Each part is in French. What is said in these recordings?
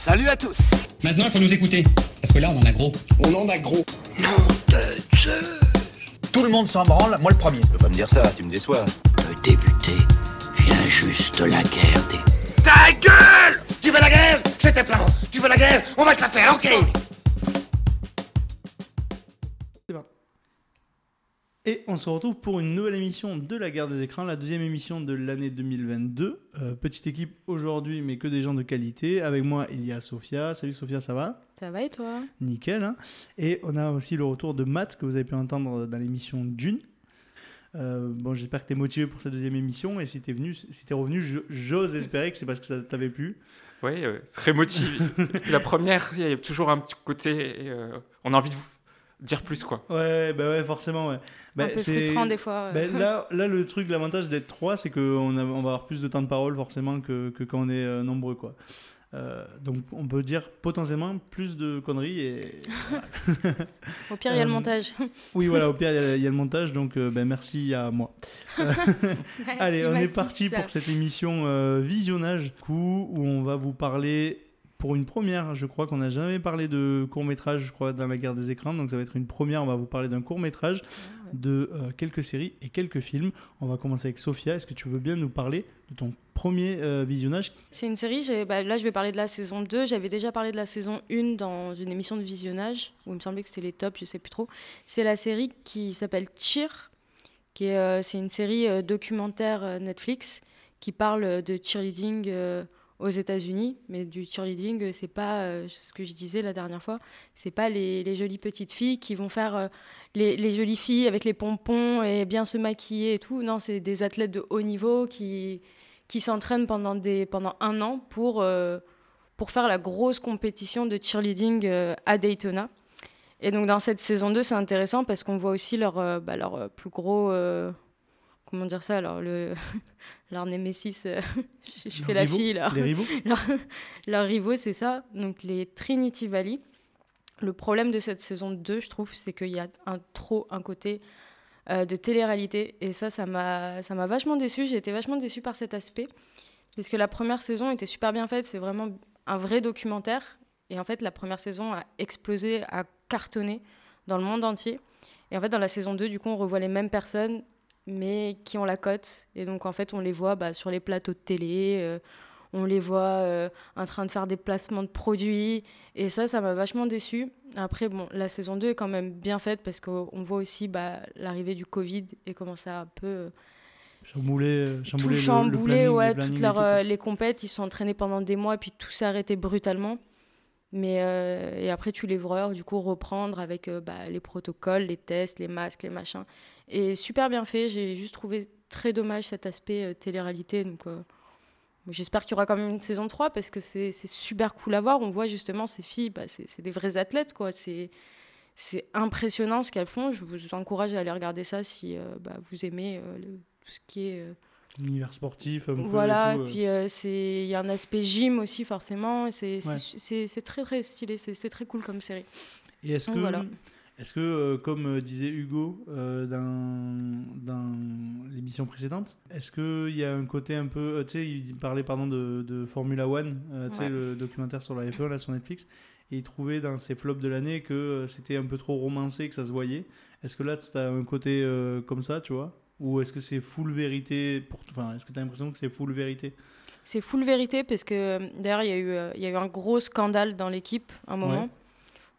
Salut à tous Maintenant, il faut nous écouter. Parce que là, on en a gros. On en a gros. Nom de Zeus Tout le monde s'en branle, moi le premier. Tu peux pas me dire ça, tu me déçois. De débuter, vient juste la guerre des... Ta gueule Tu veux la guerre? C'était plan. Tu veux la guerre? On va te la faire, ok Et on se retrouve pour une nouvelle émission de la guerre des écrans, la deuxième émission de l'année 2022. Euh, petite équipe aujourd'hui, mais que des gens de qualité. Avec moi, il y a Sophia. Salut Sophia, ça va? Ça va et toi? Nickel. hein. et on a aussi le retour de Matt, que vous avez pu entendre dans l'émission Dune. Euh, bon, j'espère que tu es motivé pour cette deuxième émission. Et si tu es, venu, si t'es revenu, j'ose espérer que c'est parce que ça t'avait plu. Oui, euh, très motivé. La première, il y a toujours un petit côté. euh, on a envie de vous dire plus, quoi. Ouais, bah ouais, forcément. Ouais. Bah, Un peu c'est- frustrant des fois. Bah, euh. là, là, le truc, l'avantage d'être trois, c'est qu'on a- on va avoir plus de temps de parole forcément que, que quand on est euh, nombreux. Quoi. Euh, donc on peut dire potentiellement plus de conneries. Et... Au pire, il y a le euh, montage. oui, voilà, au pire, il y a- il y, a le montage, donc euh, ben, merci à moi. Allez, on est parti pour cette émission euh, visionnage, coup, où on va vous parler pour une première. Je crois qu'on n'a jamais parlé de court métrage, je crois, dans la guerre des écrans. Donc ça va être une première. On va vous parler d'un court métrage, de euh, quelques séries et quelques films. On va commencer avec Sophia. Est-ce que tu veux bien nous parler de ton premier euh, visionnage? C'est une série, bah, là je vais parler de la saison 2. J'avais déjà parlé de la saison 1 dans une émission de visionnage, où il me semblait que c'était les tops, je sais plus trop. C'est la série qui s'appelle Cheer, qui est, euh, c'est une série documentaire Netflix qui parle de cheerleading aux États-Unis. Mais du cheerleading, euh, c'est pas euh, ce que je disais la dernière fois, c'est pas les, jolies petites filles qui vont faire euh, les, jolies filles avec les pompons et bien se maquiller et tout. Non, c'est des athlètes de haut niveau qui qui s'entraînent pendant, pendant un an pour, pour faire la grosse compétition de cheerleading à Daytona. Et donc dans cette saison 2, c'est intéressant parce qu'on voit aussi leur, bah, leur plus gros... comment dire ça alors, le, Leur némésis, euh, je, fais la fille là. Les rivaux leurs rivaux, c'est ça. Donc les Trinity Valley. Le problème de cette saison 2, je trouve, c'est qu'il y a un, trop un côté euh, de télé-réalité. Et ça, ça m'a ça m'a vachement déçue. J'ai été vachement déçue par cet aspect. Parce que la première saison était super bien faite. C'est vraiment un vrai documentaire. Et en fait, la première saison a explosé, a cartonné dans le monde entier. Et en fait, dans la saison 2, du coup, on revoit les mêmes personnes, mais qui ont la cote. Et donc, en fait, on les voit bah, sur les plateaux de télé. euh, on les voit euh, en train de faire des placements de produits. Et ça, ça m'a vachement déçue. Après, bon, la saison 2 est quand même bien faite parce qu'on voit aussi bah, l'arrivée du Covid et comment ça a un peu euh, Chamboulé, euh, chamboulé tout le- le chamboulé. planning, ouais, les toutes leurs, tout, les compètes, ils sont entraînés pendant des mois et puis tout s'est arrêté brutalement. Mais euh, et après, tu vois du coup reprendre avec euh, bah, les protocoles, les tests, les masques, les machins. Et super bien fait. J'ai juste trouvé très dommage cet aspect euh, télé-réalité. Donc, euh, j'espère qu'il y aura quand même une saison 3 parce que c'est super cool à voir. On voit justement ces filles, bah, c'est des vrais athlètes. quoi. C'est impressionnant ce qu'elles font. Je vous encourage à aller regarder ça si bah, vous aimez tout ce qui est. euh, L'univers sportif, un peu. et voilà, tout, et euh. puis euh, c'est il y a un aspect gym aussi forcément. C'est Ouais. très très stylé, c'est très cool comme série. Et est-ce que, voilà. est-ce que euh, comme euh, disait Hugo euh, dans, dans l'émission précédente, est-ce qu'il y a un côté un peu. euh, tu sais, il parlait pardon, de, de Formula One, euh, tu sais, Ouais. le documentaire sur la F1 là, sur Netflix, et il trouvait dans ses flops de l'année que euh, c'était un peu trop romancé, que ça se voyait. Est-ce que là, tu as un côté euh, comme ça, tu vois? Ou est-ce que c'est full vérité pour... Enfin, est-ce que tu as l'impression que c'est full vérité? C'est full vérité parce que euh, d'ailleurs il y a eu euh, il y a eu un gros scandale dans l'équipe un moment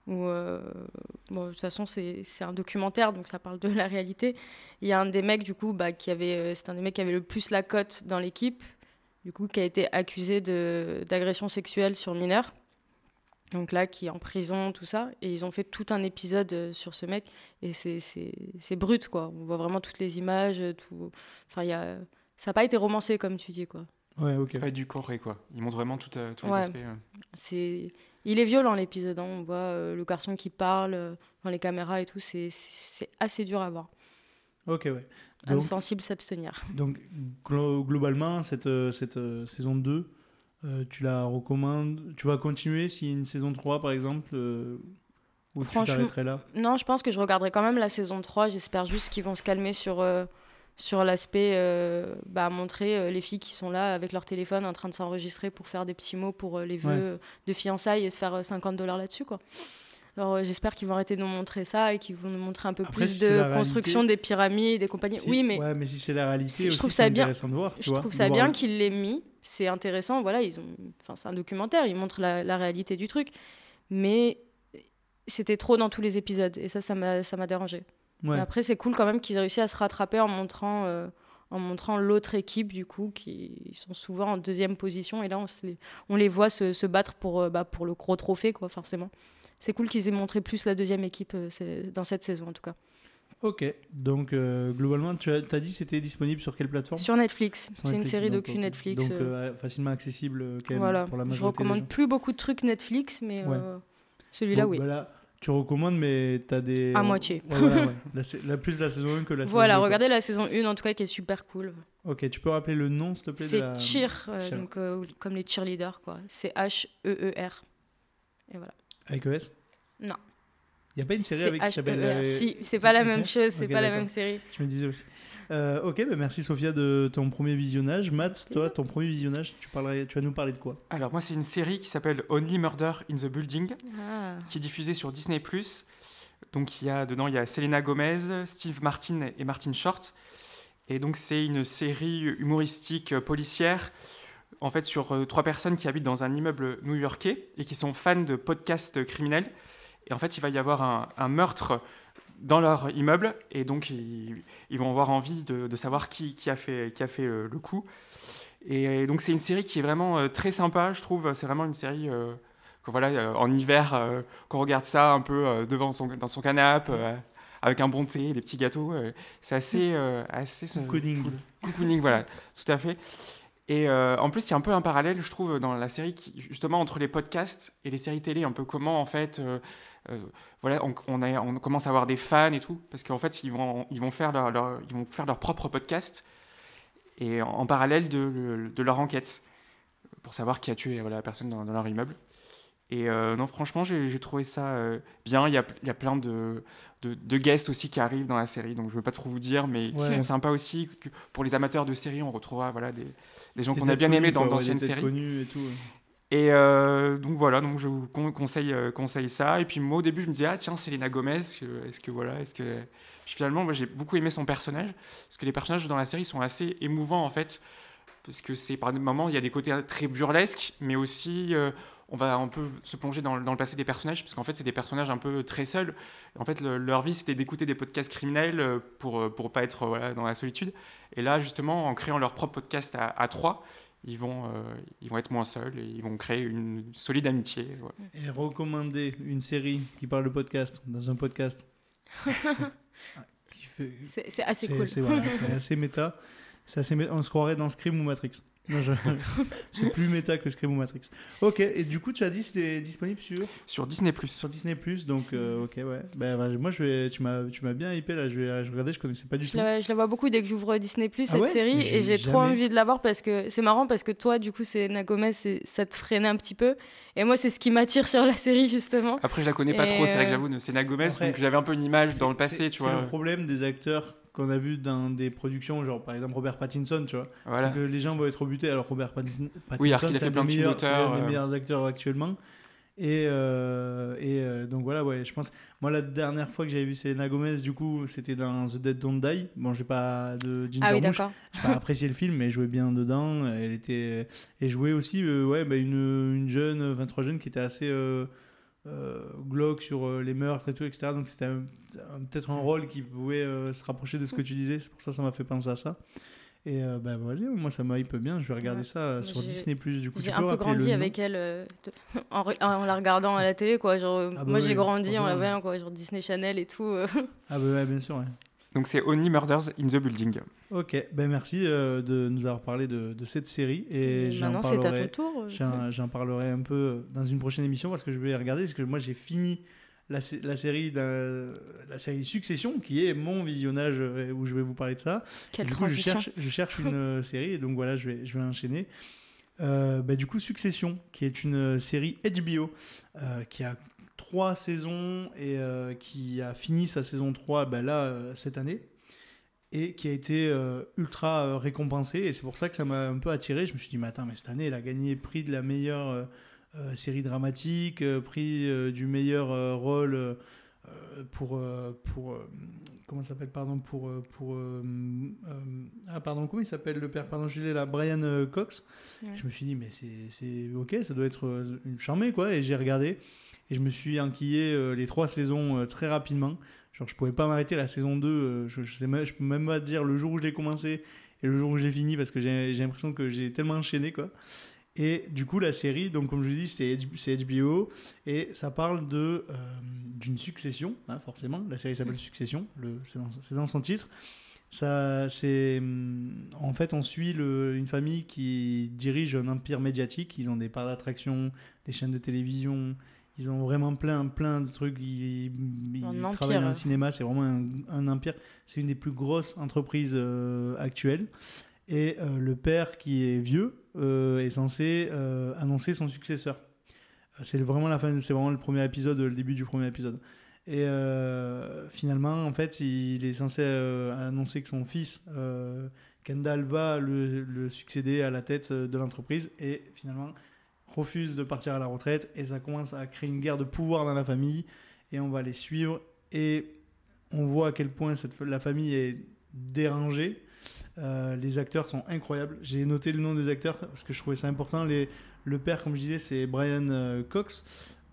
où euh, bon, de toute façon c'est un documentaire donc ça parle de la réalité. Il y a un des mecs du coup bah, qui avait c'est un des mecs qui avait le plus la cote dans l'équipe du coup qui a été accusé d'agression sexuelle sur mineur. Donc là, qui est en prison, tout ça. Et ils ont fait tout un épisode euh, sur ce mec. Et c'est- c'est c'est brut, quoi. On voit vraiment toutes les images. euh, Tout... Enfin, il y a... ça n'a pas été romancé, comme tu dis, quoi. Ouais, ok. C'est pas édulcoré, quoi. Il montre vraiment tout, euh, tous Ouais. les aspects. C'est... Il est violent, l'épisode. hein. On voit euh, le garçon qui parle euh, dans les caméras et tout. C'est, c'est assez dur à voir. Ok, ouais. Âme Donc, sensible s'abstenir. Donc, glo- globalement, cette, cette euh, saison 2, euh, tu la recommandes Tu vas continuer s'il y a une saison 3, par exemple euh, Ou tu t'arrêterais là? Non, je pense que je regarderai quand même la saison 3. J'espère juste qu'ils vont se calmer sur, euh, sur l'aspect euh, bah, montrer les filles qui sont là avec leur téléphone en train de s'enregistrer pour faire des petits mots pour les vœux de fiançailles et se faire 50 dollars là-dessus quoi. Alors j'espère qu'ils vont arrêter de nous montrer ça et qu'ils vont nous montrer un peu plus de construction des pyramides, des compagnies. oui, mais ouais, mais si c'est la réalité, je trouve ça bien. De voir, je trouve ça bien qu'il l'ait mis. C'est intéressant. Voilà, ils ont. Enfin, c'est un documentaire. Ils montrent la, la réalité du truc, mais c'était trop dans tous les épisodes et ça, ça m'a, ça m'a dérangé. Après, c'est cool quand même qu'ils aient réussi à se rattraper en montrant, euh, en montrant l'autre équipe, du coup, qui sont souvent en deuxième position. Et là, on, les, on les voit se, se battre pour, euh, bah, pour le gros trophée, quoi, forcément. C'est cool qu'ils aient montré plus la deuxième équipe euh, dans cette saison, en tout cas. Ok, donc globalement, tu as, as dit c'était disponible sur quelle plateforme? Sur Netflix. C'est une série docu Netflix. Donc facilement accessible quand même voilà. pour la majorité Je recommande plus beaucoup de trucs Netflix, mais celui-là, oui. Bah tu recommandes, mais tu as des. À moitié. La, plus la saison 1 que la saison 2. Voilà, regardez la saison 1 en tout cas qui est super cool. Ok, tu peux rappeler le nom s'il te plaît C'est Cheer, euh, donc, euh, comme les cheerleaders, quoi. C'est H-E-E-R. Et voilà. Avec ES Non. Il n'y a pas une série avec qui s'appelle. Euh, si, c'est pas la même chose, c'est pas la même série. Je me disais aussi. Euh, ok, bah merci Sophia de ton premier visionnage. Matt, toi, ton premier visionnage, tu, parlerais, tu vas nous parler de quoi? Alors, moi, c'est une série qui s'appelle Only Murder in the Building, ah. qui est diffusée sur Disney. Donc, il y a, dedans, il y a Selena Gomez, Steve Martin et Martin Short. Et donc, c'est une série humoristique euh, policière, en fait, sur euh, trois personnes qui habitent dans un immeuble new-yorkais et qui sont fans de podcasts criminels. Et en fait, il va y avoir un, un meurtre dans leur immeuble et donc ils, vont avoir envie de, savoir qui, qui, a fait, qui a fait le, coup. Et, donc c'est une série qui est vraiment euh, très sympa, je trouve. C'est vraiment une série euh, que voilà, euh, en hiver, qu'on regarde ça un peu devant son, dans son canapé, avec un bon thé, des petits gâteaux. c'est assez... assez Cocooning. voilà, tout à fait. Et en plus, a un peu un parallèle, je trouve, dans la série, justement, entre les podcasts et les séries télé, un peu comment, en fait, euh, voilà, on, commence à avoir des fans et tout, parce qu'en fait, ils vont, ils, vont faire leur, ils vont faire leur propre podcast et en, parallèle de, de, leur enquête pour savoir qui a tué voilà, la personne dans, leur immeuble. Et euh, non, franchement, j'ai trouvé ça euh, bien. Il y a, y a plein de, de, de, guests aussi qui arrivent dans la série, donc je ne veux pas trop vous dire, mais qui sont sympas aussi. Pour les amateurs de séries, on retrouvera voilà, des, des gens qu'on a bien aimés dans d'anciennes séries. Et tout, et euh, donc voilà, donc je vous conseille, conseille ça. Et puis moi au début je me disais ah tiens Selena Gomez, est-ce que voilà, est-ce que puis finalement moi j'ai beaucoup aimé son personnage parce que les personnages dans la série sont assez émouvants en fait parce que c'est par des moments il y a des côtés très burlesques mais aussi on va un peu se plonger dans, dans le passé des personnages parce qu'en fait c'est des personnages un peu très seuls. En fait leur vie c'était d'écouter des podcasts criminels pour pour pas être voilà, dans la solitude. Et là justement en créant leur propre podcast à, à trois ils vont, euh, ils vont être moins seuls et ils vont créer une solide amitié. Et recommander une série qui parle de podcast dans un podcast. c'est assez cool. C'est assez méta. Assez On se croirait dans Scream ou Matrix. c'est plus méta que Scream ou Matrix. Ok, et du coup, tu as dit c'était disponible sur Sur Disney+. Sur Disney+, donc euh, ok, ouais. Ben, bah, moi, je vais, tu m'as bien hypé là, je vais, je regardais, je connaissais pas du je tout. La, je la vois beaucoup dès que j'ouvre Disney+, ah cette série, et j'ai trop envie de la voir parce que c'est marrant parce que toi, du coup, c'est Nagomez, ça te freinait un petit peu. Et moi, c'est ce qui m'attire sur la série, justement. Après, je la connais pas trop, c'est vrai que euh, j'avoue, c'est Nagomez, donc j'avais un peu une image dans le passé, tu vois. C'est le problème des acteurs qu'on a vu dans des productions, genre par exemple Robert Pattinson, tu vois. C'est que les gens vont être rebutés, alors Robert Pattinson, oui, c'est un des meilleurs, euh. meilleurs acteurs actuellement. Et, euh, et euh, donc voilà, ouais, je pense. Moi, la dernière fois que j'avais vu Selena Gomez, du coup, c'était dans The Dead Don't Die. Bon, j'ai pas de Ginger ah oui, d'accord. J'ai pas apprécié le film, mais elle jouait bien dedans. Elle était et jouait aussi, ouais, bah, une, une, jeune, 23 jeunes qui était assez euh, glauque sur euh, les meurtres et tout, etc. Donc c'était peut-être un rôle qui pouvait euh, se rapprocher de ce que tu disais. C'est pour ça que ça m'a fait penser à ça. Et ben vas-y, moi ça m'hype bien. Je vais regarder ça sur Disney Plus. Du coup, j'ai un peu grandi avec elle en, en, la regardant à la télé, quoi. Genre, ah bah moi j'ai grandi en la voyant, quoi, genre Disney Channel et tout. ah bah ouais, bien sûr. Ouais. Donc c'est Only Murders in the Building. Ok, ben merci euh, de nous avoir parlé de, de cette série et j'en parlerai, j'en parlerai un peu dans une prochaine émission parce que je vais regarder parce que moi j'ai fini la, la, série la série Succession qui est mon visionnage euh, où je vais vous parler de ça. Quelle du coup, je cherche, je cherche une euh, série et donc voilà je vais, je vais enchaîner. bah, du coup Succession qui est une série HBO qui a trois saisons et qui a fini sa saison 3 bah, là cette année et qui a été ultra récompensé. Et c'est pour ça que ça m'a un peu attiré. Je me suis dit, mais attends, mais cette année, elle a gagné prix de la meilleure série dramatique, prix du meilleur rôle pour, pour comment s'appelle pardon pour euh, pour euh, euh, ah pardon comment il s'appelle le père pardon je l'ai là Brian Cox je me suis dit mais c'est ok ça doit être une charmée quoi et j'ai regardé et je me suis enquillé les trois saisons très rapidement genre je pouvais pas m'arrêter la saison 2 je, je sais je peux même pas dire le jour où je l'ai commencé et le jour où je l'ai fini parce que j'ai l'impression que j'ai tellement enchaîné quoi et du coup, la série, donc comme je l'ai dit, c'est HBO et ça parle de euh, d'une succession, hein, forcément. La série s'appelle Succession, c'est dans, son titre. Ça, hum, en fait, on suit le, une famille qui dirige un empire médiatique. Ils ont des parts d'attraction, des chaînes de télévision. Ils ont vraiment plein, plein de trucs. Ils, travaillent dans le cinéma. C'est vraiment un, empire. C'est une des plus grosses entreprises euh, actuelles. Et euh, le père qui est vieux euh, est censé annoncer son successeur. C'est vraiment la fin, c'est vraiment le premier épisode, le début du premier épisode. Et finalement, en fait, il est censé annoncer que son fils Kendall va le, le, succéder à la tête de l'entreprise et finalement refuse de partir à la retraite et ça commence à créer une guerre de pouvoir dans la famille et on va les suivre et on voit à quel point cette, la famille est dérangée euh, les acteurs sont incroyables. J'ai noté le nom des acteurs parce que je trouvais ça important. Les, le père, comme je disais, c'est Brian euh, Cox,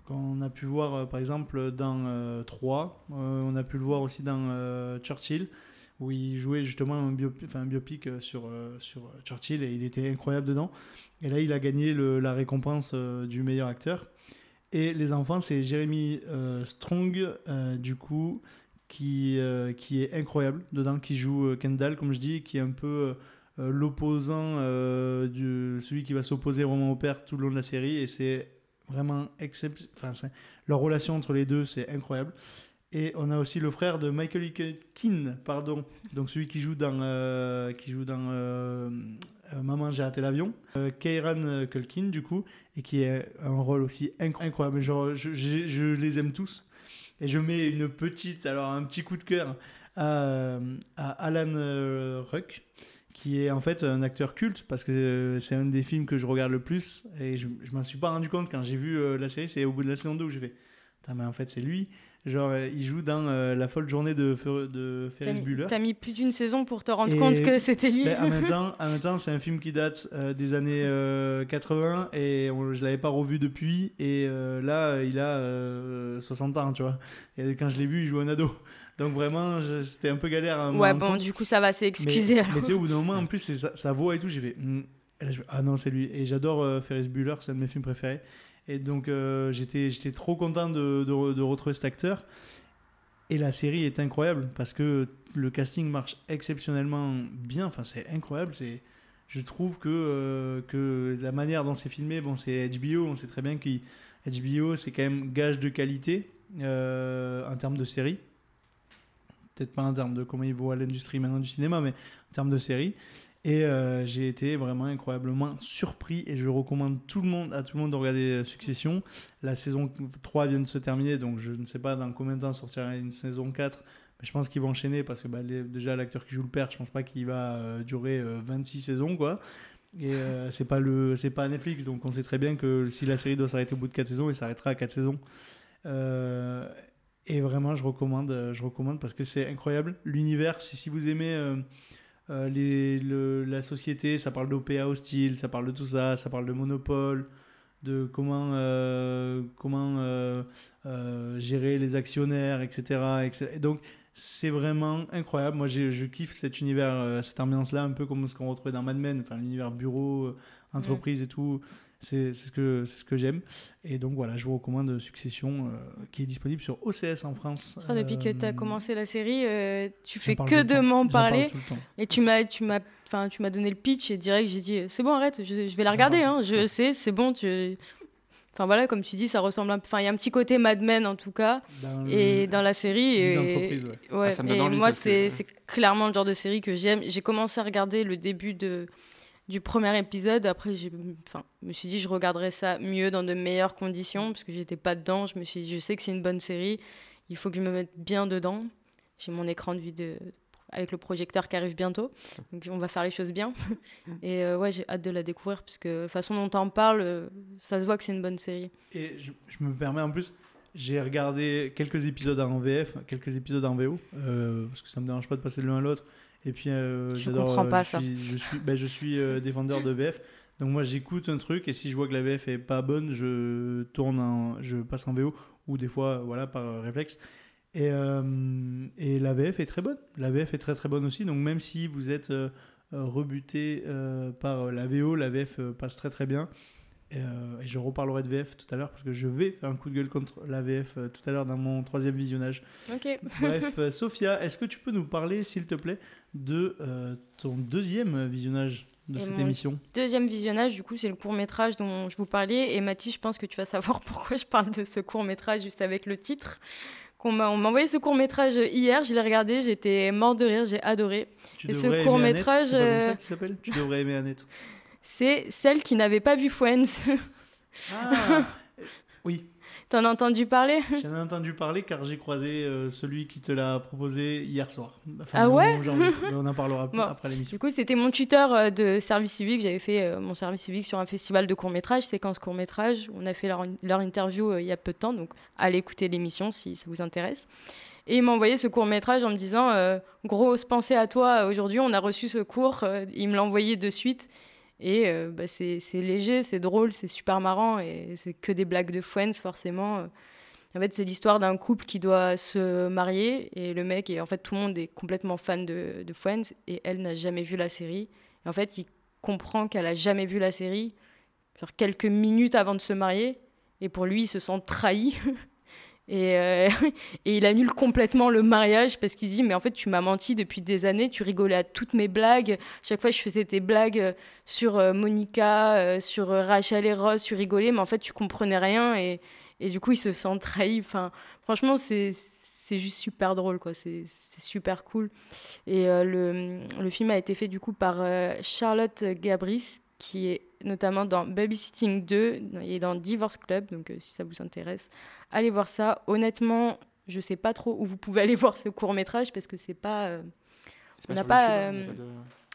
qu'on a pu voir euh, par exemple dans 3. on a pu le voir aussi dans Churchill, où il jouait justement un, biopic sur, sur Churchill et il était incroyable dedans. Et là, il a gagné la récompense du meilleur acteur. Et les enfants, c'est Jeremy Strong, du coup, qui, euh, qui est incroyable dedans, qui joue euh, Kendall, comme je dis, qui est un peu euh, l'opposant, de celui qui va s'opposer vraiment au père tout le long de la série. Et c'est vraiment exceptionnel. Enfin, leur relation entre les deux, c'est incroyable. Et on a aussi le frère de Michael Keane, pardon, donc celui qui joue dans, qui joue dans Maman, j'ai raté l'avion, Keiran Culkin, du coup, et qui est un rôle aussi incroyable. Genre, je, les aime tous. Et je mets une petite, alors un petit coup de cœur à, Alan euh, Ruck, qui est en fait un acteur culte parce que euh, c'est un des films que je regarde le plus et je, je m'en suis pas rendu compte quand j'ai vu euh, la série. C'est au bout de la saison 2 où j'ai fait, mais en fait c'est lui. Genre, euh, il joue dans euh, La folle journée de, de Ferris Bueller. T'as mis plus d'une saison pour te rendre compte que c'était lui. Ben, en même temps, temps c'est un film qui date euh, des années 80 et je l'avais pas revu depuis. Et là, il a 60 ans, tu vois. Et quand je l'ai vu, il joue un ado. Donc vraiment, c'était un peu galère. ouais, bon, du coup, ça va, s'excuser. Mais, tu sais, au bout d'un moment, en plus, sa, sa, voix et tout, j'ai fait. Hmm. ah non, c'est lui. Et j'adore Ferris Bueller, c'est un de mes films préférés. Et donc, euh, j'étais, trop content de, retrouver cet acteur. Et la série est incroyable parce que le casting marche exceptionnellement bien. Enfin, c'est incroyable. Je trouve que, euh, que la manière dont c'est filmé, bon, c'est HBO. On sait très bien que HBO, c'est quand même gage de qualité euh, en termes de série. Peut-être pas en termes de comment il vaut à l'industrie maintenant du cinéma, mais en termes de série. Et euh, j'ai été vraiment incroyablement surpris et je recommande tout le monde, à tout le monde de regarder euh, Succession. La saison 3 vient de se terminer, donc je ne sais pas dans combien de temps sortira une saison 4. Mais je pense qu'ils vont enchaîner parce que bah, déjà l'acteur qui joue le père, je pense pas qu'il va euh, durer 26 saisons. quoi. Et c'est pas le c'est pas Netflix, donc on sait très bien que si la série doit s'arrêter au bout de 4 saisons, il s'arrêtera à 4 saisons. et vraiment, je recommande, je recommande parce que c'est incroyable. L'univers, si vous aimez euh, les, la société, ça parle d'OPA hostile, ça parle de tout ça, ça parle de monopole, de comment, euh, comment euh, gérer les actionnaires, etc. donc c'est vraiment incroyable. Moi, je kiffe cet univers, cette ambiance-là, un peu comme ce qu'on retrouvait dans Mad Men, enfin l'univers bureau, entreprise et tout. C'est ce que, ce que j'aime. Et donc voilà, je vous recommande Succession, euh, qui est disponible sur OCS en France. depuis que tu as euh, commencé la série, euh, tu fais que de m'en parler. Et tu m'as donné le pitch et direct, j'ai dit c'est bon, arrête, je, je vais la regarder. Hein, je sais, c'est bon. Tu... Enfin voilà, comme tu dis, ça ressemble un Enfin, il y a un petit côté Mad Men en tout cas, et dans la série. Et, ouais. Ah, et moi, c'est clairement le genre de série que j'aime. J'ai commencé à regarder le début de du premier épisode. Après, je me suis dit, je regarderais ça mieux dans de meilleures conditions, parce que j'étais pas dedans. Je me suis dit, je sais que c'est une bonne série, il faut que je me mette bien dedans. J'ai mon écran de vidéo avec le projecteur qui arrive bientôt. Donc on va faire les choses bien. Et ouais, j'ai hâte de la découvrir parce que la façon dont on parle, ça se voit que c'est une bonne série. Et je, je me permets en plus, j'ai regardé quelques épisodes en VF, quelques épisodes en VO, parce que ça me dérange pas de passer de l'un à l'autre. Et puis, euh, je comprends pas ça. je suis, ben, je suis défendeur de VF. Donc moi j'écoute un truc et si je vois que la VF est pas bonne, je tourne en, je passe en VO ou des fois voilà par réflexe. Et, euh, et la VF est très bonne. La VF est très très bonne aussi. Donc même si vous êtes euh, rebuté euh, par la VO, la VF passe très très bien. Et, et, je reparlerai de VF tout à l'heure parce que je vais faire un coup de gueule contre la VF tout à l'heure dans mon troisième visionnage. Ok. Bref, Sophia, est-ce que tu peux nous parler, s'il te plaît, de ton deuxième visionnage de cette émission Deuxième visionnage, du coup, c'est le court métrage dont je vous parlais. Et Mathis, je pense que tu vas savoir pourquoi je parle de ce court métrage juste avec le titre. On m'a envoyé ce court métrage hier, je l'ai regardé, j'étais mort de rire, j'ai adoré. Tu et ce court métrage. C'est ça qu'il s'appelle? Tu devrais aimer Annette. C'est celle qui n'avait pas vu Friends. Ah Oui, T'en as entendu parler? J'en ai entendu parler car j'ai croisé euh, celui qui te l'a proposé hier soir. ah ouais? On en parlera après l'émission. Du coup, c'était mon tuteur euh, de service civique. J'avais fait euh, mon service civique sur un festival de court-métrage, séquence court-métrage. On a fait leur, leur interview il y a peu de temps, donc allez écouter l'émission si ça vous intéresse. Et il m'a envoyé ce court métrage en me disant Grosse pensée à toi, aujourd'hui on a reçu ce cours. il me l'a envoyé de suite. Et euh, bah, c'est léger, c'est drôle, c'est super marrant et c'est que des blagues de Friends forcément. En fait, c'est l'histoire d'un couple qui doit se marier et le mec, et en fait, tout le monde est complètement fan de, de Friends et elle n'a jamais vu la série. Et en fait, il comprend qu'elle a jamais vu la série, genre quelques minutes avant de se marier. Et pour lui, il se sent trahi Et, euh, et, il annule complètement le mariage parce qu'il se dit mais en fait tu m'as menti depuis des années, tu rigolais à toutes mes blagues, chaque fois je faisais tes blagues euh, sur euh, Monica, sur Rachel et Ross, tu rigolais mais en fait tu comprenais rien et, et du coup il se sent trahi. Enfin franchement c'est c'est juste super drôle quoi, c'est super cool. Et le, le, film a été fait du coup par Charlotte Gabris qui est notamment dans Babysitting 2 et dans Divorce Club donc si ça vous intéresse allez voir ça. Honnêtement, je sais pas trop où vous pouvez aller voir ce court métrage parce que c'est pas. Euh, on n'a pas. Hein, euh,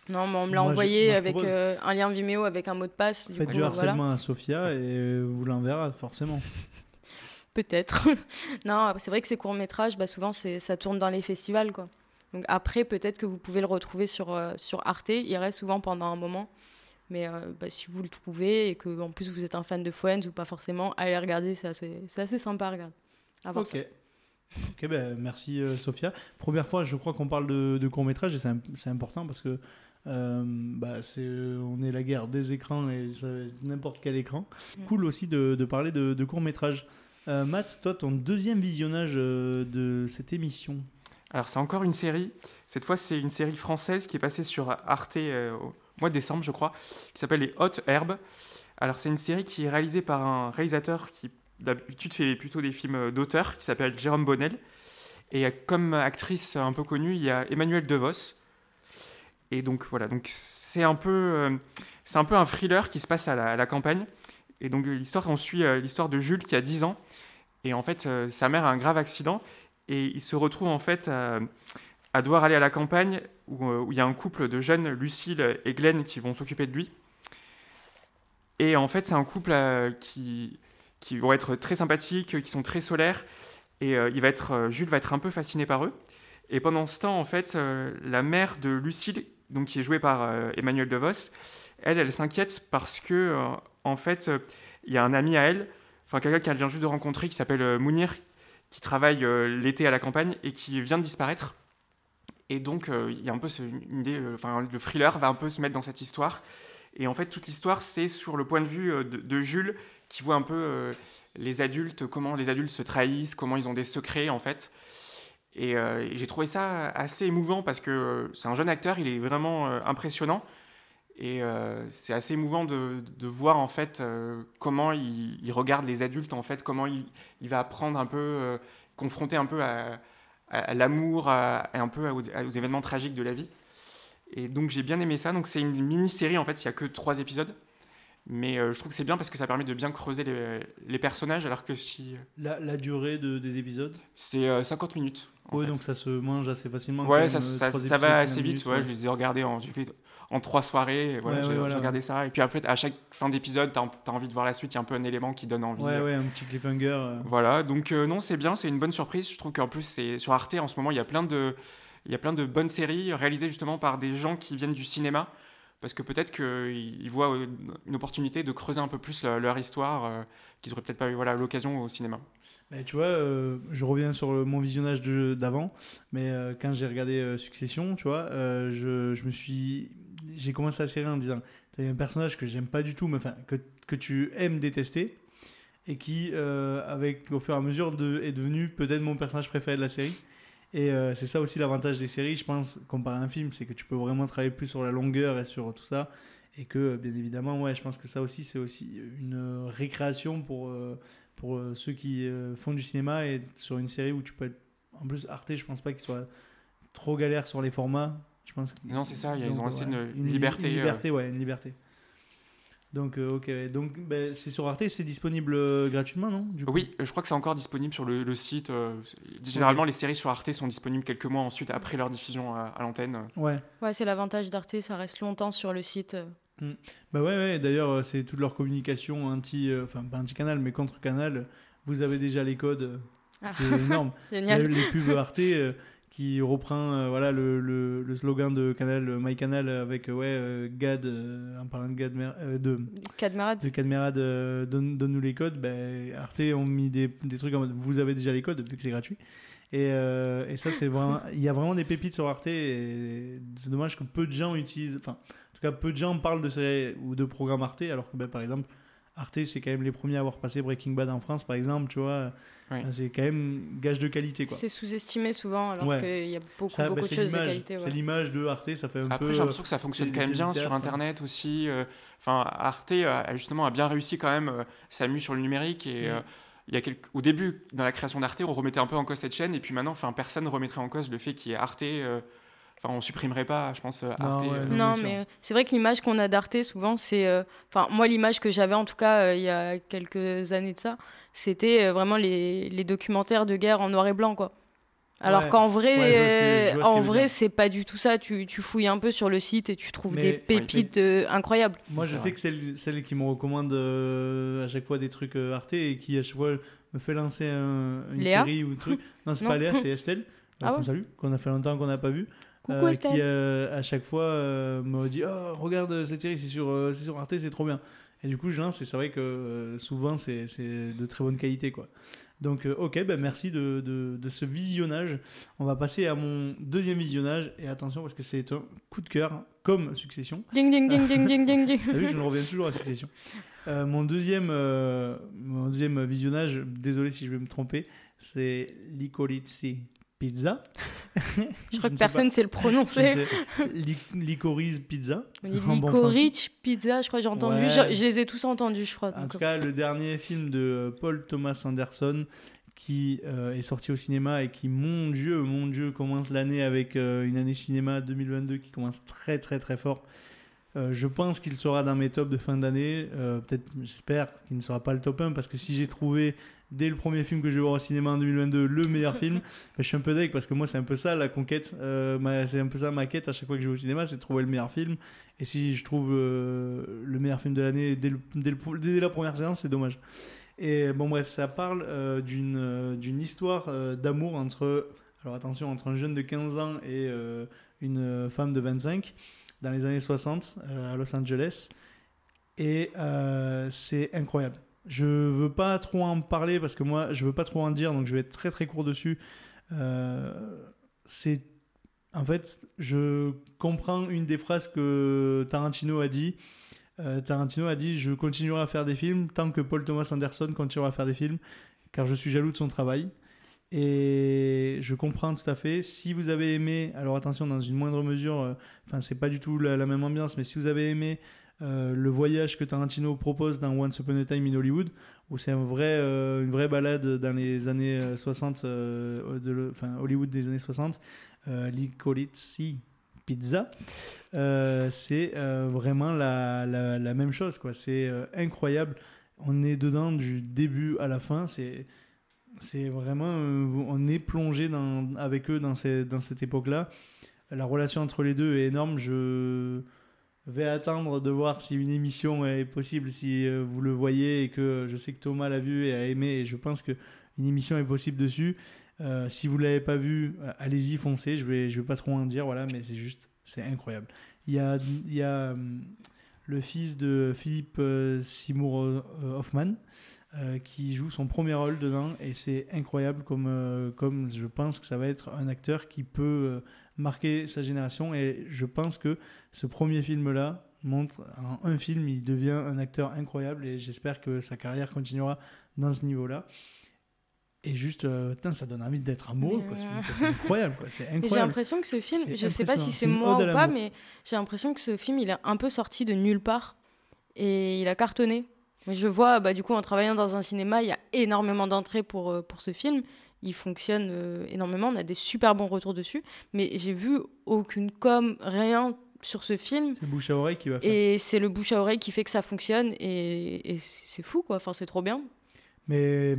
non, mais on me l'a envoyé avec euh, un lien Vimeo avec un mot de passe. Faites du, harcèlement à Sophia et vous l'enverra forcément. peut-être. non, c'est vrai que ces courts métrages, bah, souvent ça tourne dans les festivals quoi. Donc après, peut-être que vous pouvez le retrouver sur, sur Arte. Il reste souvent pendant un moment. Mais euh, bah, si vous le trouvez et que en plus vous êtes un fan de Friends ou pas forcément, allez regarder, c'est assez, assez, sympa à regarder. ok. Ok, ben, merci euh, Sophia. Première fois, je crois qu'on parle de, de court métrage et c'est important parce que euh, bah, c'est, on est la guerre des écrans et n'importe quel écran. Cool aussi de, de parler de, de court métrage. Matt, toi, ton deuxième visionnage de cette émission? Alors, c'est encore une série. Cette fois, c'est une série française qui est passée sur Arte mois de décembre, je crois, qui s'appelle Les Hautes Herbes. Alors, c'est une série qui est réalisée par un réalisateur qui d'habitude fait plutôt des films d'auteur, qui s'appelle Jérôme Bonnel. Et comme actrice un peu connue, il y a Emmanuel DeVos. Et donc voilà, donc c'est un peu, euh, c'est un peu un thriller qui se passe à la, campagne. Et donc l'histoire, on suit euh, l'histoire de Jules qui a 10 ans. Et en fait, euh, sa mère a un grave accident et il se retrouve en fait à devoir aller à la campagne euh, où, il y a un couple de jeunes, Lucille et Glenn, qui vont s'occuper de lui. Et en fait, c'est un couple euh, qui, qui vont être très sympathiques, qui sont très solaires. Et euh, il va être, Jules va être un peu fasciné par eux. Et pendant ce temps, en fait, la mère de Lucille, donc qui est jouée par Emmanuel DeVos, elle, elle s'inquiète parce que, en fait, il y a un ami à elle, enfin quelqu'un qu'elle vient juste de rencontrer, qui s'appelle Mounir, qui travaille l'été à la campagne et qui vient de disparaître. Et donc, euh, il y a un peu une idée, euh, enfin, le thriller va un peu se mettre dans cette histoire. Et en fait, toute l'histoire, c'est sur le point de vue euh, de, Jules, qui voit un peu les adultes, comment les adultes se trahissent, comment ils ont des secrets, en fait. Et, j'ai trouvé ça assez émouvant parce que c'est un jeune acteur, il est vraiment impressionnant. Et c'est assez émouvant de, voir, en fait, comment il, il, regarde les adultes, en fait, comment il, il va apprendre un peu, confronter un peu à à, l'amour et un peu aux, événements tragiques de la vie. Et donc j'ai bien aimé ça. Donc c'est une mini-série en fait, il n'y a que trois épisodes. Mais euh, je trouve que c'est bien parce que ça permet de bien creuser les, les personnages alors que si... La, la durée de, des épisodes? C'est 50 euh, minutes Oui, donc ça se mange assez facilement. Ouais, ça, ça, ça va assez vite. Ouais, Je les ai regardés en, en trois soirées. Voilà, j'ai regardé ça. Et puis après, à chaque fin d'épisode, tu as, envie de voir la suite. Il y a un peu un élément qui donne envie. Ouais, ouais, un petit cliffhanger. Voilà, donc non, c'est bien, c'est une bonne surprise. Je trouve qu'en plus, c'est sur Arte en ce moment, il y a plein de il y a plein de bonnes séries réalisées justement par des gens qui viennent du cinéma, parce que peut-être qu'ils voient euh, une opportunité de creuser un peu plus leur, histoire, euh, qu'ils n'auraient peut-être pas eu voilà, l'occasion au cinéma. Mais tu vois, euh, je reviens sur mon visionnage d'avant, mais quand j'ai regardé Succession, tu vois, je, je, me suis, j'ai commencé la série en disant, t'as un personnage que j'aime pas du tout, mais enfin que, que tu aimes détester, et qui, avec au fur et à mesure, est devenu peut-être mon personnage préféré de la série. Et euh, c'est ça aussi l'avantage des séries, je pense, comparé à un film, c'est que tu peux vraiment travailler plus sur la longueur et sur tout ça. Et que, bien évidemment, ouais, je pense que ça aussi, c'est aussi une récréation pour, euh, pour euh, ceux qui font du cinéma et sur une série où tu peux être. En plus, Arte, je pense pas qu'il soit trop galère sur les formats. Je pense non, c'est ça, ils ont assez une, liberté. Une liberté, ouais, une liberté. Donc, euh, ok. Donc, ben, c'est sur Arte, c'est disponible euh, gratuitement, non Oui, je crois que c'est encore disponible sur le, site. Euh, généralement, les séries sur Arte sont disponibles quelques mois ensuite, après leur diffusion à, l'antenne. Ouais. Ouais, c'est l'avantage d'Arte, ça reste longtemps sur le site. Mm. Bah ouais, ouais. d'ailleurs, c'est toute leur communication anti. Enfin, pas anti-canal, mais contre-canal. Vous avez déjà les codes. Ah. C'est énorme. Génial. Les, pubs Arte qui reprend euh, voilà le, le, slogan de Canal euh, MyCanal avec euh, ouais Gad en parlant de Gad de Cadmerad. de Cadmerad donne, donne, nous les codes. Ben Arte ont mis des, des, trucs en mode vous avez déjà les codes vu que c'est gratuit. Et, et ça c'est vraiment il y a vraiment des pépites sur Arte et c'est dommage que peu de gens utilisent enfin en tout cas peu de gens parlent de ces ou de programmes Arte alors que ben, par exemple Arte, c'est quand même les premiers à avoir passé Breaking Bad en France, par exemple, tu vois. C'est quand même gage de qualité, quoi. C'est sous-estimé souvent, alors qu'il y a beaucoup, beaucoup bah, de choses de qualité. C'est l'image de Arte, ça fait un Après, peu... Après, j'ai l'impression que ça fonctionne quand même bien sur Internet aussi. Euh, enfin, Arte, a, justement, a bien réussi quand même euh, sa mue sur le numérique et... Mm. Euh, il y a quelques... Au début, dans la création d'Arte, on remettait un peu en cause cette chaîne, et puis maintenant, enfin, personne ne remettrait en cause le fait qu'il y ait Arte Enfin, on supprimerait pas, je pense, Arte. Non, non mais c'est vrai que l'image qu'on a d'Arte, souvent, c'est. Enfin, moi, l'image que j'avais, en tout cas, il y a quelques années de ça, c'était euh, vraiment les, les, documentaires de guerre en noir et blanc, quoi. Alors qu'en vrai, en vrai, c'est pas du tout ça. Tu, tu, fouilles un peu sur le site et tu trouves des pépites euh, incroyables. Moi, je sais que celle, celle qui me recommande euh, à chaque fois des trucs Arte et qui à chaque fois me fait lancer une série ou un truc. Non, c'est pas Léa, c'est Estelle. Ah Salut, qu'on a fait longtemps qu'on n'a pas vu. Qui à chaque fois me dit oh, regarde cette série c'est sur, sur Arte c'est trop bien et du coup, je lance et c'est vrai que euh, souvent, c'est de très bonne qualité. quoi. Donc, euh, ok, ben merci de, de, ce visionnage. On va passer à mon deuxième visionnage. Et attention, parce que c'est un coup de cœur, comme Succession. Ding, ding, ding, ding, ding, ding, ding. vu, je me reviens toujours à Succession. Euh, mon, deuxième, mon deuxième visionnage, désolé si je vais me tromper, c'est Licorice pizza. Je crois que personne ne sait le prononcer. Licorice pizza. Licorice pizza, je crois que j'ai entendu. Je, les ai tous entendus, je crois. En tout cas, le dernier film de Paul Thomas Anderson qui euh, est sorti au cinéma et qui, mon Dieu, mon Dieu, commence l'année avec euh, une année cinéma 2022 qui commence très très très fort. Euh, je pense qu'il sera dans mes tops de fin d'année. Peut-être, j'espère qu'il ne sera pas le top 1 parce que si j'ai trouvé dès le premier film que je vais voir au cinéma en 2022 le meilleur film, je suis un peu deg parce que moi c'est un peu ça la conquête, euh, c'est un peu ça ma quête à chaque fois que je vais au cinéma, c'est de trouver le meilleur film. Et si je trouve euh, le meilleur film de l'année dès, dès, la première séance, c'est dommage. Et bon bref, ça parle euh, d'une d'une histoire d'amour entre, alors attention, entre un jeune de 15 ans et une femme de 25 dans les années 60 à Los Angeles. Et c'est incroyable. Je veux pas trop en parler parce que moi, je veux pas trop en dire, donc je vais être très très court dessus. Euh, c'est en fait, je comprends une des phrases que Tarantino a dit. Euh, Tarantino a dit Je continuerai à faire des films tant que Paul Thomas Anderson continuera à faire des films, car je suis jaloux de son travail. Et je comprends tout à fait. Si vous avez aimé, alors attention, dans une moindre mesure, euh, enfin, c'est pas du tout la, même ambiance, mais si vous avez aimé euh, le voyage que Tarantino propose dans Once Upon a Time in Hollywood, où c'est un vrai, euh, une vraie balade dans les années 60, euh, de, Hollywood des années 60, Licorice Pizza, c'est vraiment la, la, même chose. quoi. C'est incroyable. On est dedans du début à la fin. C'est c'est vraiment, on est plongé dans, avec eux dans, ces, dans cette époque-là. La relation entre les deux est énorme. Je vais attendre de voir si une émission est possible, si vous le voyez et que je sais que Thomas l'a vu et a aimé. Et je pense que une émission est possible dessus. si vous l'avez pas vu, allez-y, foncez. Je vais, je vais pas trop en dire, voilà, mais c'est juste, c'est incroyable. Il y a, il y a le fils de Philippe euh, Seymour euh, Hoffman, euh, qui joue son premier rôle dedans et c'est incroyable comme, comme je pense que ça va être un acteur qui peut marquer sa génération et je pense que ce premier film là montre en un film il devient un acteur incroyable et j'espère que sa carrière continuera dans ce niveau là et juste, euh, ça donne envie d'être amoureux. C'est incroyable. J'ai l'impression que ce film, je sais pas si c'est moi ou pas, mais j'ai l'impression que ce film, il est un peu sorti de nulle part. Et il a cartonné. Je vois, bah, du coup, en travaillant dans un cinéma, il y a énormément d'entrées pour, euh, pour ce film. Il fonctionne euh, énormément. On a des super bons retours dessus. Mais j'ai vu aucune com, rien sur ce film. C'est le bouche à oreille qui va faire. Et c'est le bouche à oreille qui fait que ça fonctionne. Et, et c'est fou, quoi. Enfin, c'est trop bien. Mais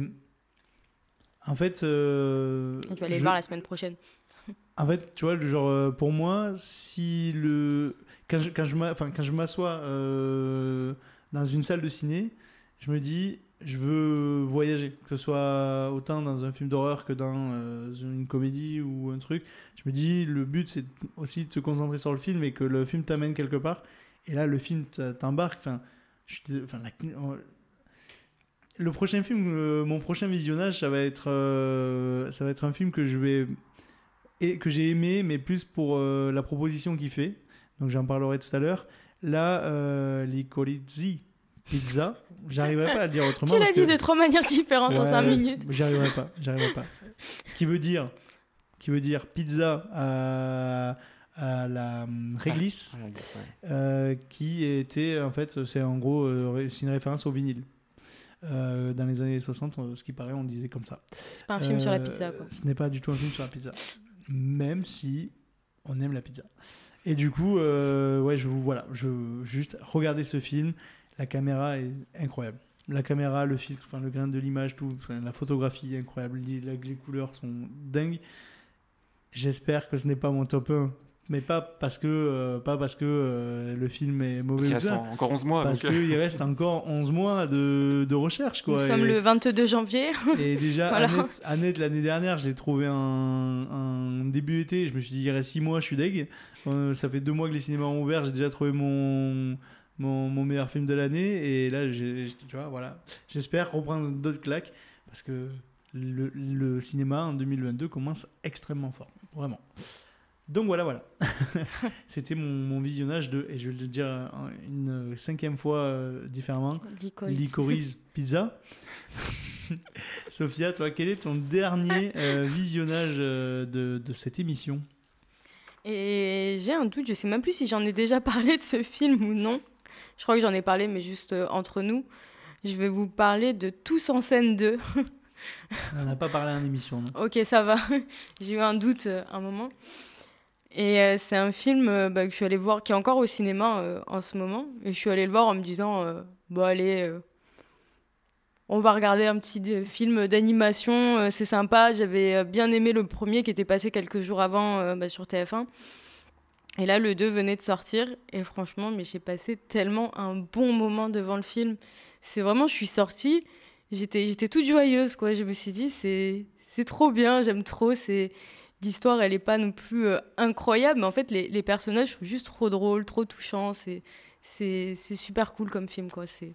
en fait. Euh, tu vas aller le voir la semaine prochaine. En fait, tu vois, genre, euh, pour moi, si le. Quand je, quand je m'assois euh, dans une salle de ciné, je me dis, je veux voyager. Que ce soit autant dans un film d'horreur que dans une comédie ou un truc. Je me dis, le but, c'est aussi de te concentrer sur le film et que le film t'amène quelque part. Et là, le film t'embarque. Enfin, le prochain film, euh, mon prochain visionnage, ça va être, euh, ça va être un film que je vais et que j'ai aimé, mais plus pour euh, la proposition qu'il fait. Donc j'en parlerai tout à l'heure. Là, euh, l'Icorizzi Pizza, j'arriverai pas à le dire autrement. Tu l'as dit de trois manières différentes en cinq minutes. J'arriverai pas, j'arriverai pas. qui veut dire, qui veut dire pizza à, à la réglisse, qui était en fait, c'est en gros, c'est une référence au vinyle. Euh, dans les années 60, euh, ce qui paraît, on disait comme ça. C'est pas un film sur la pizza, euh, Ce n'est pas du tout un film sur la pizza. Même si on aime la pizza. Et du coup, ouais, je vous voilà, je juste regardez ce film. La caméra est incroyable. La caméra, le filtre, enfin, le grain de l'image, tout, la photographie est incroyable. Les, les couleurs sont dingues. J'espère que ce n'est pas mon top 1 mais pas parce que, euh, pas parce que euh, le film est mauvais. Parce qu'il reste encore 11 mois. Parce qu'il reste encore 11 mois de, de recherche. Quoi. Nous sommes le 22 janvier. Et déjà, Annette, l'année dernière, je l'ai trouvé un, début été. Je me suis dit, il reste 6 mois, je suis deg. Euh, ça fait 2 mois que les cinémas ont ouvert, j'ai déjà trouvé mon, mon, mon, meilleur film de l'année. Et là, tu vois, voilà. J'espère reprendre d'autres claques parce que le, le cinéma en 2022 commence extrêmement fort. Vraiment. Donc voilà, voilà. C'était mon, visionnage de, et je vais le dire une cinquième fois euh, différemment, Licorice Pizza. Sophia, toi, quel est ton dernier euh, visionnage euh, de, cette émission? Et j'ai un doute, je sais même plus si j'en ai déjà parlé de ce film ou non. Je crois que j'en ai parlé, mais juste entre nous. Je vais vous parler de Tous en scène 2. On n'a pas parlé en émission. Non? Ok, ça va. j'ai eu un doute un moment. Et euh, c'est un film euh, bah, que je suis allée voir, qui est encore au cinéma euh, en ce moment. Et je suis allée le voir en me disant, bon allez, on va regarder un petit film d'animation, c'est sympa. J'avais bien aimé le premier qui était passé quelques jours avant bah, sur TF1. Et là, le 2 venait de sortir. Et franchement, mais j'ai passé tellement un bon moment devant le film. C'est vraiment, je suis sortie, j'étais, j'étais toute joyeuse, quoi. Je me suis dit, c'est, c'est trop bien, j'aime trop. C'est l'histoire, elle n'est pas non plus euh, incroyable, mais en fait, les, les, personnages sont juste trop drôles, trop touchants. C'est, c'est, super cool comme film, quoi. C'est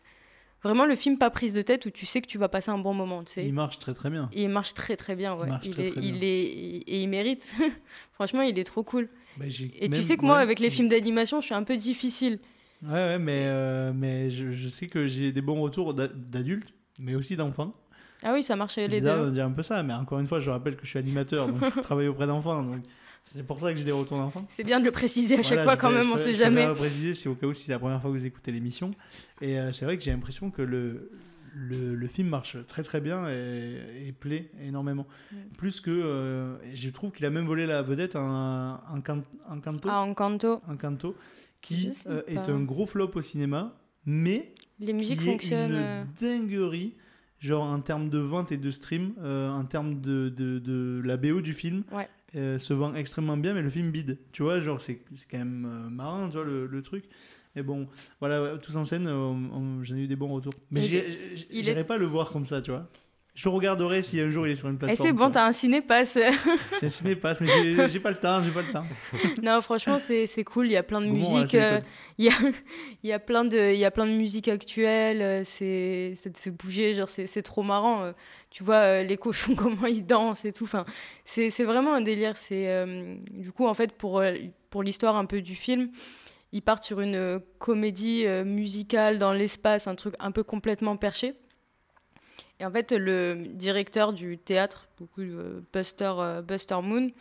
vraiment le film pas prise de tête où tu sais que tu vas passer un bon moment. Tu sais. Il marche très très bien. il marche très très bien, ouais. Il, est, il est, et il mérite. Franchement, il est trop cool. Bah, et tu sais que moi, avec les films d'animation, je suis un peu difficile. Ouais, ouais mais, euh, mais je, je sais que j'ai des bons retours d'adultes, mais aussi d'enfants. Ah oui, ça marchait les deux. de dire un peu ça, mais encore une fois, je rappelle que je suis animateur, donc je travaille auprès d'enfants. Donc c'est pour ça que j'ai des retours d'enfants. C'est bien de le préciser à chaque fois quand même, on sait jamais. Je le préciser, c'est au cas où c'est la première fois que vous écoutez l'émission. Et euh, c'est vrai que j'ai l'impression que le, le, le, film marche très très bien et, et plaît énormément. Plus que euh, je trouve qu'il a même volé la vedette en, en, en canto. Ah, en canto. En canto, qui euh, est un gros flop au cinéma, mais les musiques fonctionnent. Une dinguerie genre en termes de vente et de stream, en termes de, de, de, la BO du film, se vend extrêmement bien, mais le film bide. Tu vois, genre, c'est quand même marrant, tu vois, le, le truc. Mais bon, voilà, tous en scène, j'en ai eu des bons retours. Mais j'irai pas le voir comme ça, tu vois. Je regarderai si un jour il est sur une plateforme. Et c'est bon, t'as un ciné-pass. j'ai un ciné-pass, mais j'ai pas le temps, j'ai pas le temps. non, franchement, c'est cool. Il y a plein de musique. Euh, il, y a, y a plein de, il y a plein de musique actuelle. Euh, c'est, ça te fait bouger. Genre, c'est trop marrant. Euh. Tu vois les cochons, comment ils dansent et tout. Enfin, c'est vraiment un délire. C'est du coup, en fait, pour, pour l'histoire un peu du film, ils partent sur une comédie musicale dans l'espace, un truc un peu complètement perché. Et en fait, le directeur du théâtre, beaucoup, euh, Buster, euh, Buster Moon,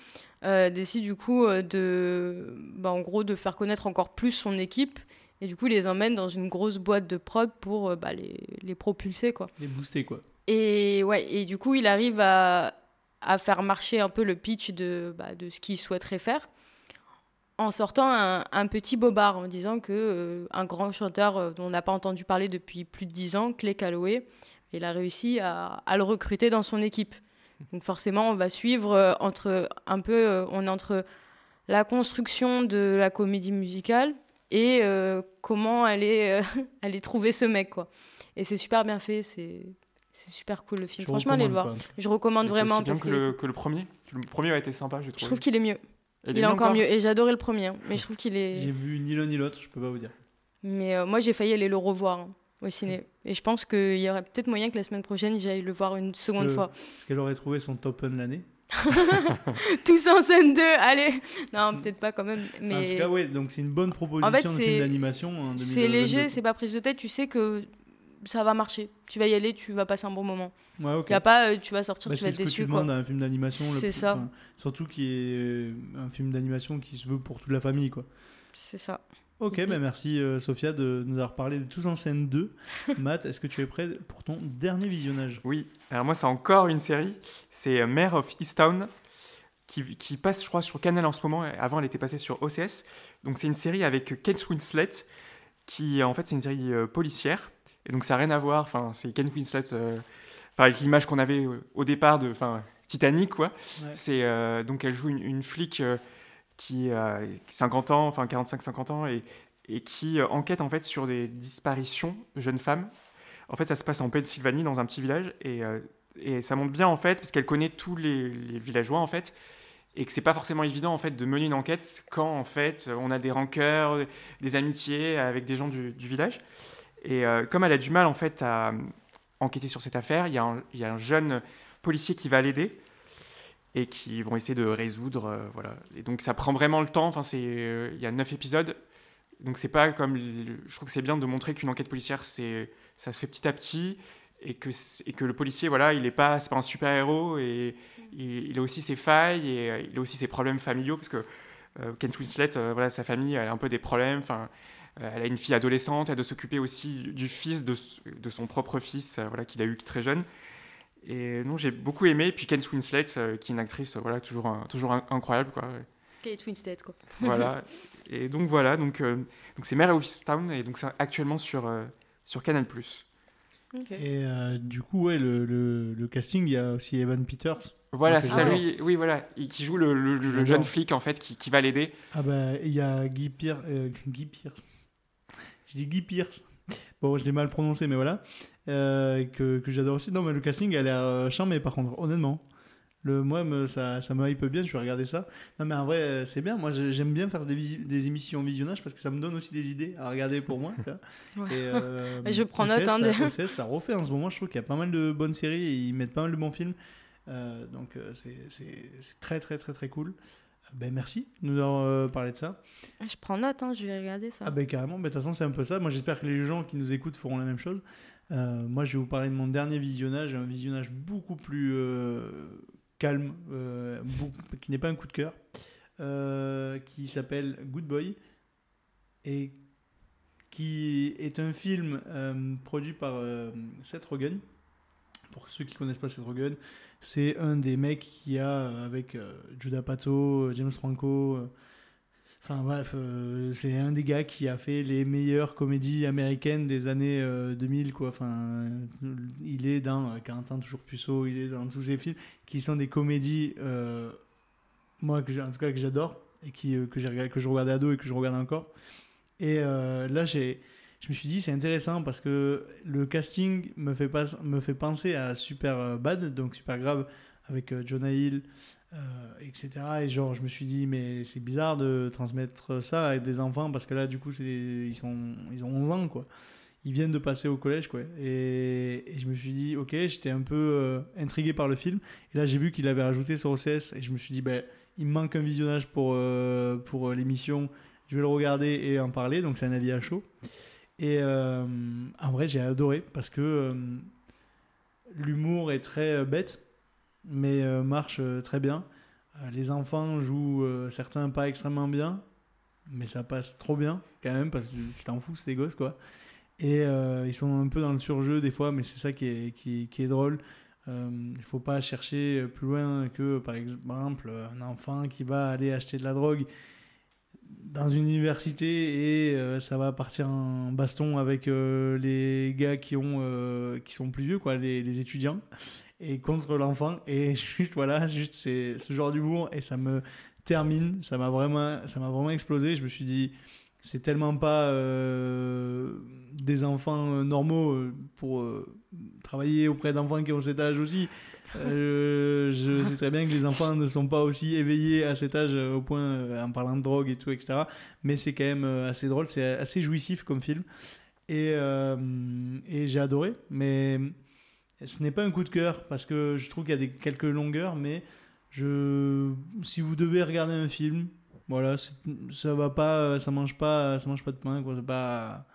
euh, décide du coup de, bah, en gros, de faire connaître encore plus son équipe. Et du coup, il les emmène dans une grosse boîte de prod pour bah, les, les, propulser, quoi. Les booster, quoi. Et, ouais, et du coup, il arrive à, à faire marcher un peu le pitch de, bah, de ce qu'il souhaiterait faire en sortant un, un, petit bobard, en disant que un grand chanteur dont on n'a pas entendu parler depuis plus de dix ans, Clay Calloway, il a réussi à, le recruter dans son équipe. Donc forcément, on va suivre euh, entre un peu, euh, on est entre la construction de la comédie musicale et euh, comment aller, aller trouver ce mec quoi. Et c'est super bien fait, c'est c'est super cool le film. Franchement, allez le voir. Je recommande vraiment. C'est bien que, le, que le premier. Le premier a été sympa, je trouve. Je trouve qu'il est mieux. Il, est, encore mieux. Et j'adorais le premier, hein. mais je trouve qu'il est. J'ai vu ni l'un ni l'autre, je peux pas vous dire. Mais moi, j'ai failli aller le revoir. Hein au ciné. Et je pense qu'il y aurait peut-être moyen que la semaine prochaine, j'aille le voir une seconde fois. Est-ce qu'elle aurait trouvé son top 1 de l'année Tous en scène 2, allez Non, peut-être pas quand même. Mais... en tout cas, oui, donc c'est une bonne proposition en fait, de film d'animation. C'est léger, c'est pas prise de tête, tu sais que ça va marcher. Tu vas y aller, tu vas passer un bon moment. Ouais, ok. Y a pas, euh, tu vas sortir, bah, tu vas être déçu. C'est ce que tu demandes à un film d'animation. C'est ça. surtout qui est un film d'animation qui se veut pour toute la famille, quoi. C'est ça. Ok, ben merci euh, Sophia de nous avoir parlé de Tous en scène 2. Matt, est-ce que tu es prêt pour ton dernier visionnage? Oui, alors moi c'est encore une série, c'est euh, Mare of Easttown, qui, qui, passe je crois sur Canal en ce moment, avant elle était passée sur OCS. Donc c'est une série avec Kate Winslet, qui en fait c'est une série euh, policière, et donc ça n'a rien à voir, enfin c'est Kate Winslet, enfin avec l'image qu'on avait au départ de Titanic quoi. C'est donc elle joue une, une flic qui a 50 ans, enfin 45-50 ans, et, et qui euh, enquête en fait sur des disparitions de jeunes femmes. En fait, ça se passe en Pennsylvanie, dans un petit village, et, euh, et ça montre bien en fait, parce qu'elle connaît tous les, villageois en fait, et que c'est pas forcément évident en fait de mener une enquête quand en fait on a des rancœurs, des amitiés avec des gens du, village. Et euh, comme elle a du mal en fait à enquêter sur cette affaire, il y, il y a un jeune policier qui va l'aider et qui vont essayer de résoudre. Euh, voilà. Et donc ça prend vraiment le temps. Enfin, c'est, euh, il y a neuf épisodes, donc c'est pas comme. Je trouve que c'est bien de montrer qu'une enquête policière, c'est, ça se fait petit à petit et que, et que le policier, voilà, il est pas, c'est pas un super héros et il, a aussi ses failles et euh, il a aussi ses problèmes familiaux parce que Ken Winslet, voilà, sa famille, elle a un peu des problèmes. Enfin. Elle a une fille adolescente, elle doit s'occuper aussi du fils de, de son propre fils, voilà, qu'il a eu très jeune. Et non, j'ai beaucoup aimé. puis Kate Winslet, euh, qui est une actrice voilà, toujours, toujours incroyable. Quoi. Kate Winslet, quoi. voilà. Et donc voilà, donc euh, donc c'est Mare of Town et donc c'est actuellement sur, euh, sur Canal+. Et du coup, ouais, le, le, casting, il y a aussi Evan Peters. Voilà, c'est ça, lui, oui, voilà, qui joue le, le jeune flic, en fait, qui, qui va l'aider. Ah bah, il y a Guy, Pierce, Guy Pierce. Je dis Guy Pierce. Bon, je l'ai mal prononcé, mais voilà. Euh, que, que j'adore aussi. Non, mais le casting a l'air euh, charmé par contre, honnêtement. Le, moi, me, ça, ça me hype bien, je vais regarder ça. Non, mais en vrai, euh, c'est bien. Moi, j'aime bien faire des, des, émissions en visionnage parce que ça me donne aussi des idées à regarder pour moi. Et, je prends note. Hein, ça, ça refait en ce moment. Je trouve qu'il y a pas mal de bonnes séries et ils mettent pas mal de bons films. donc, c'est très, très, très, très cool. Ben merci de nous avoir parlé de ça. Je prends note, hein, je vais regarder ça. Ah ben carrément, ben, de toute façon c'est un peu ça. Moi j'espère que les gens qui nous écoutent feront la même chose. Euh, moi, je vais vous parler de mon dernier visionnage, un visionnage beaucoup plus euh, calme, euh, qui n'est pas un coup de cœur, qui s'appelle Good Boy, et qui est un film produit par Seth Rogen. Pour ceux qui connaissent pas Seth Rogen, c'est un des mecs qui a avec Judah Pato, James Franco Enfin bref, euh, c'est un des gars qui a fait les meilleures comédies américaines des années 2000 quoi. Enfin, il est dans 40 ans toujours puceau, il est dans tous ces films qui sont des comédies moi en tout cas que j'adore et qui que que je regardais ado et que je regarde encore. Et là j'ai je me suis dit c'est intéressant parce que le casting me fait pas me fait penser à Super Bad donc Super Grave avec Jonah Hill euh, etc. Et genre, je me suis dit, mais c'est bizarre de transmettre ça à des enfants parce que là, du coup, ils, sont, ils ont 11 ans, quoi. Ils viennent de passer au collège, quoi. Et, je me suis dit, ok, j'étais un peu euh, intrigué par le film. Et là, j'ai vu qu'il avait rajouté sur OCS et je me suis dit, ben, il me manque un visionnage pour, euh, pour l'émission. Je vais le regarder et en parler. Donc, c'est un avis à chaud. Et en vrai, j'ai adoré parce que l'humour est très bête mais euh, marche euh, très bien. Euh, les enfants jouent certains pas extrêmement bien, mais ça passe trop bien quand même parce que tu t'en fous, c'est des gosses quoi. Et ils sont un peu dans le surjeu des fois, mais c'est ça qui est drôle. Il ne faut pas chercher plus loin que, par exemple, un enfant qui va aller acheter de la drogue dans une université et ça va partir en baston avec les gars qui, ont, qui sont plus vieux, quoi, les, étudiants et contre l'enfant. Et juste, voilà, juste c'est ce genre d'humour et ça me termine. Ça m'a vraiment, ça m'a vraiment explosé. Je me suis dit, c'est tellement pas euh, des enfants normaux euh, pour euh, travailler auprès d'enfants qui ont cet âge aussi. Je sais très bien que les enfants ne sont pas aussi éveillés à cet âge au point en parlant de drogue et tout, etc. Mais c'est quand même assez drôle, c'est assez jouissif comme film. Et, j'ai adoré. Mais ce n'est pas un coup de cœur parce que je trouve qu'il y a des, quelques longueurs, mais si vous devez regarder un film, voilà, ça va pas, ça mange pas, ça mange pas de pain, quoi. Pas,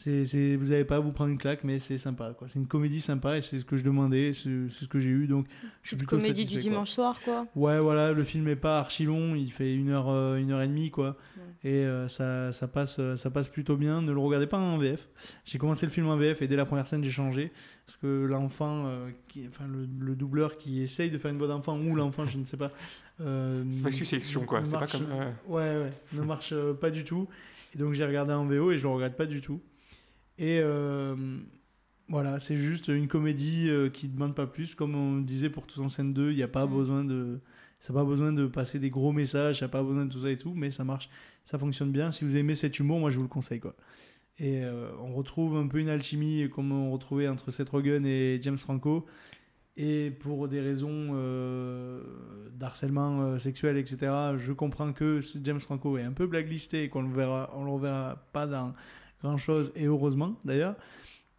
c'est, vous n'avez pas à vous prendre une claque, mais c'est sympa. Quoi. C'est une comédie sympa et c'est ce que je demandais, c'est, ce que j'ai eu. Donc, je suis plutôt comédie du dimanche soir, quoi. Ouais, voilà, le film est pas archi long, il fait une heure, euh, une heure et demie, quoi. Et euh, ça, ça, passe, euh, ça passe plutôt bien. Ne le regardez pas en VF. J'ai commencé le film en VF et dès la première scène, j'ai changé. Parce que l'enfant, enfin, le, doubleur qui essaye de faire une voix d'enfant ou l'enfant, je ne sais pas. c'est pas sélection, quoi. C'est pas comme. Ouais, ouais, ne marche pas du tout. Et donc, j'ai regardé en VO et je le regrette pas du tout. Et euh, voilà, c'est juste une comédie euh, qui ne demande pas plus. Comme on disait pour Tous en scène 2, il n'y a pas mm. besoin de. Ça pas besoin de passer des gros messages, il n'y a pas besoin de tout ça et tout, mais ça marche, ça fonctionne bien. Si vous aimez cet humour, moi je vous le conseille. Quoi. Et euh, on retrouve un peu une alchimie comme on retrouvait entre Seth Rogen et James Franco. Et pour des raisons d'harcèlement sexuel, etc., je comprends que James Franco est un peu blacklisté et qu'on ne verra, on le reverra pas dans grand chose, et heureusement d'ailleurs.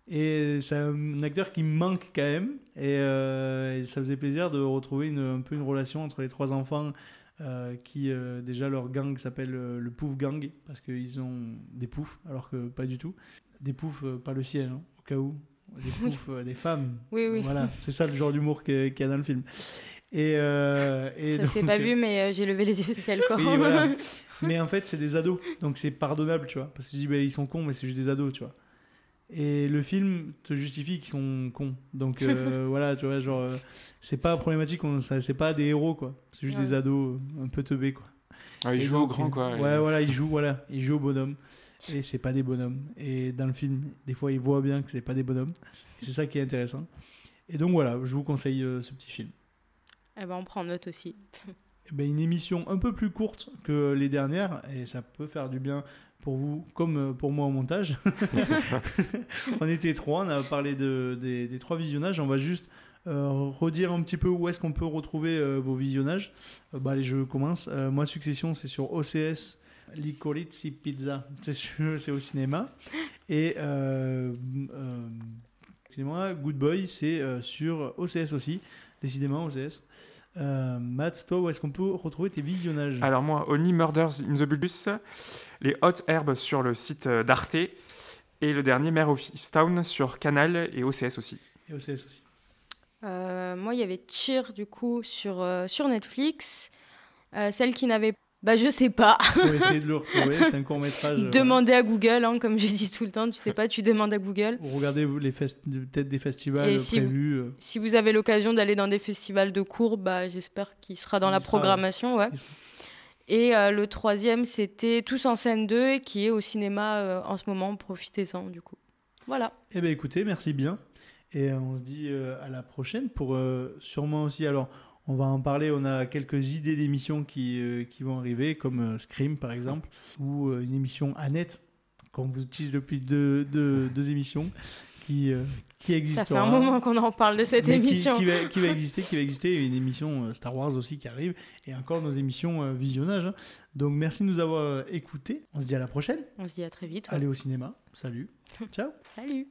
Et c'est un acteur qui me manque quand même. Euh, et, ça faisait plaisir de retrouver une, un peu une relation entre les trois enfants euh, qui, euh, déjà, leur gang s'appelle le Pouf Gang, parce qu'ils ont des poufs, alors que pas du tout. Des poufs, pas le ciel, hein, au cas où. Des poufs, des femmes. Oui, oui. Voilà, c'est ça le genre d'humour qu'il y a dans le film. Et, et ça s'est pas vu, mais j'ai levé les yeux au ciel. Quoi. mais en fait, c'est des ados, donc c'est pardonnable, tu vois. Parce que tu dis, bah, ils sont cons, mais c'est juste des ados, tu vois. Et le film te justifie qu'ils sont cons. Donc euh, voilà, tu vois, genre, euh, c'est pas problématique, c'est pas des héros, quoi. C'est juste des ados euh, un peu teubés, quoi. Ah, ils jouent au grand, quoi. Ouais, voilà, ils jouent, voilà, ils jouent au bonhomme. Et c'est pas des bonhommes. Et dans le film, des fois, ils voient bien que c'est pas des bonhommes. c'est ça qui est intéressant. Et donc voilà, je vous conseille ce petit film. Eh ben, on prend note aussi. Eh ben, une émission un peu plus courte que les dernières, et ça peut faire du bien pour vous comme euh, pour moi au montage. on était trois, on a parlé de, des, trois visionnages, on va juste euh, redire un petit peu où est-ce qu'on peut retrouver euh, vos visionnages. bah, allez, je commence. moi, Succession, c'est sur OCS. Licorice Pizza, c'est au cinéma. Et Good Boy, c'est sur OCS aussi. Décidément, OCS. Euh, Matt, toi, où est-ce qu'on peut retrouver tes visionnages? Alors moi, Only Murders in the Bulbus, les Hot Herbes sur le site euh, d'Arte, et le dernier Mare of Town sur Canal et OCS aussi. Et OCS aussi. Euh, moi, il y avait Cheer, du coup, sur, sur Netflix. celle qui n'avait bah, je sais pas. Faut essayer de le retrouver, c'est un court métrage. Demandez à Google, hein, comme je dis tout le temps, tu sais pas, tu demandes à Google. regardez les peut-être des festivals si prévus. Vous, euh. Si vous avez l'occasion d'aller dans des festivals de cours, bah, j'espère qu'il sera dans la programmation. Ouais. Et le troisième, c'était Tous en scène 2, qui est au cinéma en ce moment. Profitez-en, du coup. Voilà. Eh bien, écoutez, merci bien. Et on se dit à la prochaine pour sûrement aussi. Alors, on va en parler. On a quelques idées d'émissions qui, qui vont arriver, comme Scream par exemple, ou une émission Annette qu'on vous utilise depuis deux, deux, émissions qui, euh, qui existera. Ça fait un moment qu'on en parle de cette émission. Qui, va, qui, va, exister, qui va exister, une émission euh, Star Wars aussi qui arrive, et encore nos émissions euh, visionnage. Hein. Donc merci de nous avoir écoutés. On se dit à la prochaine. On se dit à très vite. Allez au cinéma. Salut. Ciao. Salut.